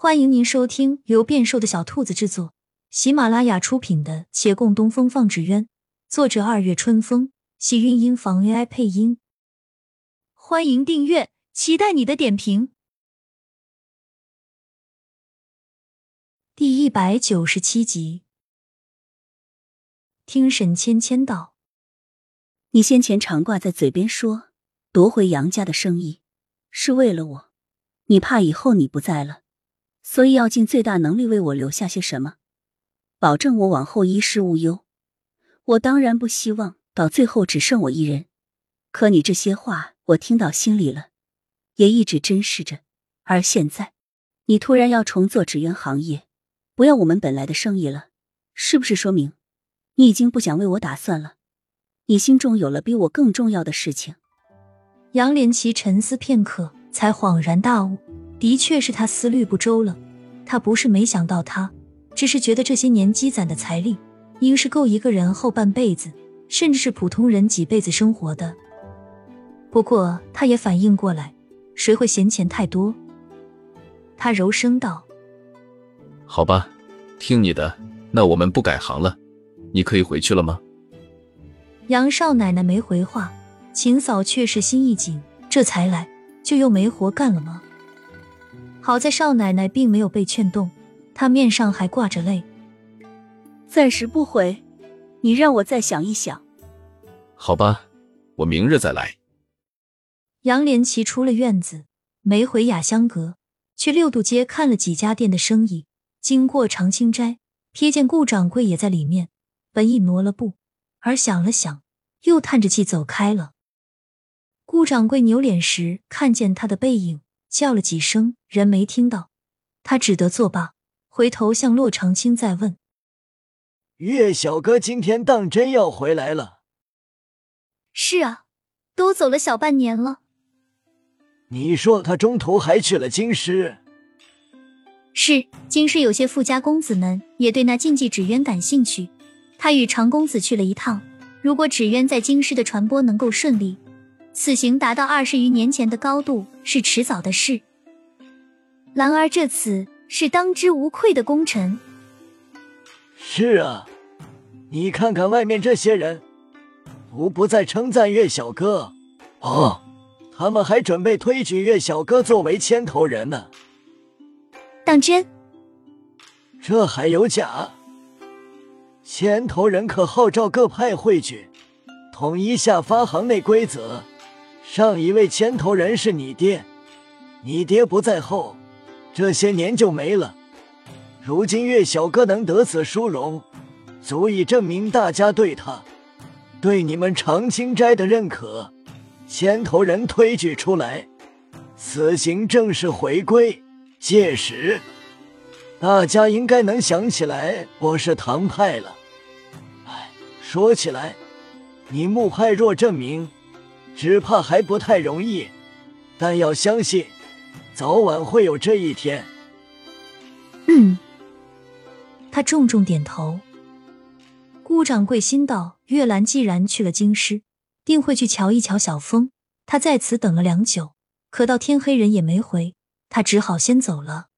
欢迎您收听由变瘦的小兔子制作、喜马拉雅出品的《且共东风放纸鸢》，作者二月春风，喜韵音房 AI 配音。欢迎订阅，期待你的点评。第一百九十七集，听沈芊芊道：“你先前常挂在嘴边说夺回杨家的生意是为了我，你怕以后你不在了。”所以要尽最大能力为我留下些什么，保证我往后衣食无忧。我当然不希望到最后只剩我一人。可你这些话我听到心里了，也一直珍视着。而现在，你突然要重做纸鸢行业，不要我们本来的生意了，是不是说明你已经不想为我打算了？你心中有了比我更重要的事情？杨连奇沉思片刻，才恍然大悟。的确是他思虑不周了，他不是没想到他，只是觉得这些年积攒的财力，应是够一个人后半辈子，甚至是普通人几辈子生活的。不过他也反应过来，谁会嫌钱太多？他柔声道：“好吧，听你的，那我们不改行了，你可以回去了吗？”杨少奶奶没回话，秦嫂却是心一紧，这才来就又没活干了吗？好在少奶奶并没有被劝动，她面上还挂着泪。暂时不回，你让我再想一想。好吧，我明日再来。杨连奇出了院子，没回雅香阁，去六渡街看了几家店的生意。经过长青斋，瞥见顾掌柜也在里面，本意挪了步，而想了想，又叹着气走开了。顾掌柜扭脸时，看见他的背影。叫了几声，人没听到，他只得作罢，回头向洛长青再问：“岳小哥今天当真要回来了？”“是啊，都走了小半年了。”“你说他中途还去了京师？”“是，京师有些富家公子们也对那禁忌纸鸢感兴趣，他与长公子去了一趟。如果纸鸢在京师的传播能够顺利。”此行达到二十余年前的高度是迟早的事，兰儿这次是当之无愧的功臣。是啊，你看看外面这些人，无不在称赞岳小哥。哦，他们还准备推举岳小哥作为牵头人呢。当真？这还有假？牵头人可号召各派汇聚，统一下发行内规则。上一位牵头人是你爹，你爹不在后，这些年就没了。如今岳小哥能得此殊荣，足以证明大家对他、对你们长青斋的认可。牵头人推举出来，此行正式回归。届时，大家应该能想起来我是唐派了。哎，说起来，你木派若证明。只怕还不太容易，但要相信，早晚会有这一天。嗯，他重重点头。顾掌柜心道：月兰既然去了京师，定会去瞧一瞧小峰。他在此等了良久，可到天黑人也没回，他只好先走了。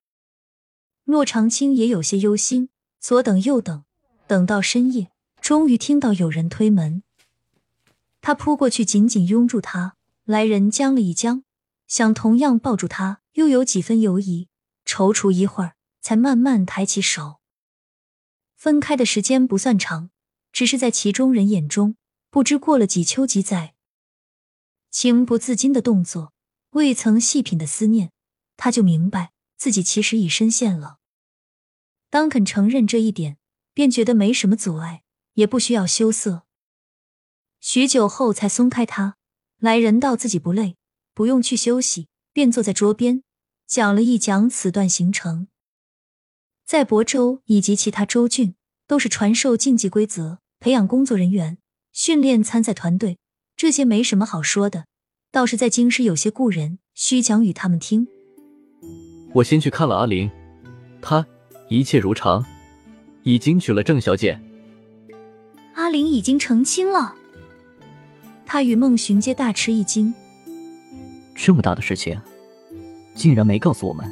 骆长青也有些忧心，左等右等，等到深夜，终于听到有人推门。他扑过去，紧紧拥住他。来人僵了一僵，想同样抱住他，又有几分犹疑。踌躇一会儿，才慢慢抬起手。分开的时间不算长，只是在其中人眼中，不知过了几秋几载。情不自禁的动作，未曾细品的思念，他就明白自己其实已深陷了。当肯承认这一点，便觉得没什么阻碍，也不需要羞涩。许久后才松开他，来人道自己不累，不用去休息，便坐在桌边讲了一讲此段行程。在亳州以及其他州郡，都是传授竞技规则，培养工作人员，训练参赛团队，这些没什么好说的。倒是在京师有些故人需讲与他们听。我先去看了阿玲，她一切如常，已经娶了郑小姐。阿玲已经成亲了。他与孟寻皆大吃一惊，这么大的事情，竟然没告诉我们。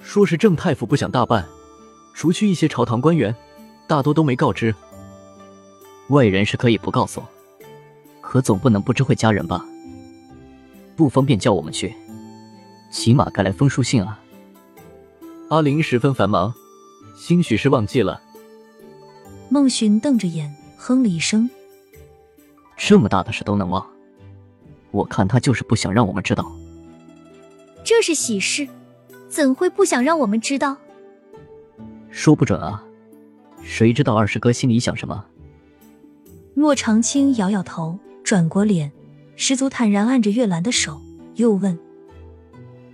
说是郑太傅不想大办，除去一些朝堂官员，大多都没告知。外人是可以不告诉，可总不能不知会家人吧？不方便叫我们去，起码该来封书信啊。阿玲十分繁忙，兴许是忘记了。孟寻瞪着眼，哼了一声：“这么大的事都能忘，我看他就是不想让我们知道。这是喜事，怎会不想让我们知道？说不准啊，谁知道二师哥心里想什么？”骆长青摇摇头，转过脸，十足坦然按着月兰的手，又问：“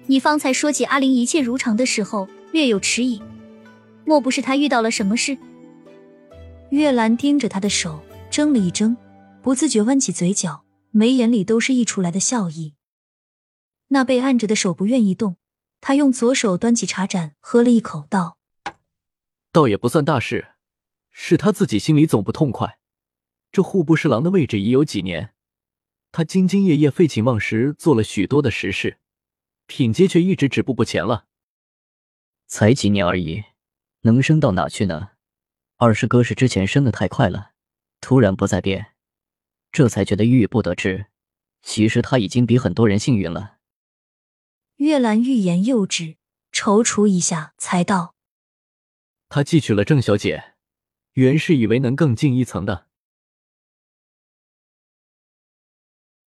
你方才说起阿玲一切如常的时候，略有迟疑，莫不是她遇到了什么事？”月兰盯着他的手，怔了一怔，不自觉弯起嘴角，眉眼里都是溢出来的笑意。那被按着的手不愿意动，他用左手端起茶盏，喝了一口，道：“倒也不算大事，是他自己心里总不痛快。这户部侍郎的位置已有几年，他兢兢业业、废寝忘食做了许多的实事，品阶却一直止步不前了。才几年而已，能升到哪去呢？”二师哥是之前升的太快了，突然不再变，这才觉得郁郁不得志。其实他已经比很多人幸运了。月兰欲言又止，踌躇一下，才道：“他记取了郑小姐，原是以为能更进一层的。”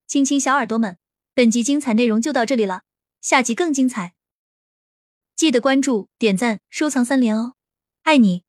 亲亲小耳朵们，本集精彩内容就到这里了，下集更精彩，记得关注、点赞、收藏三连哦，爱你！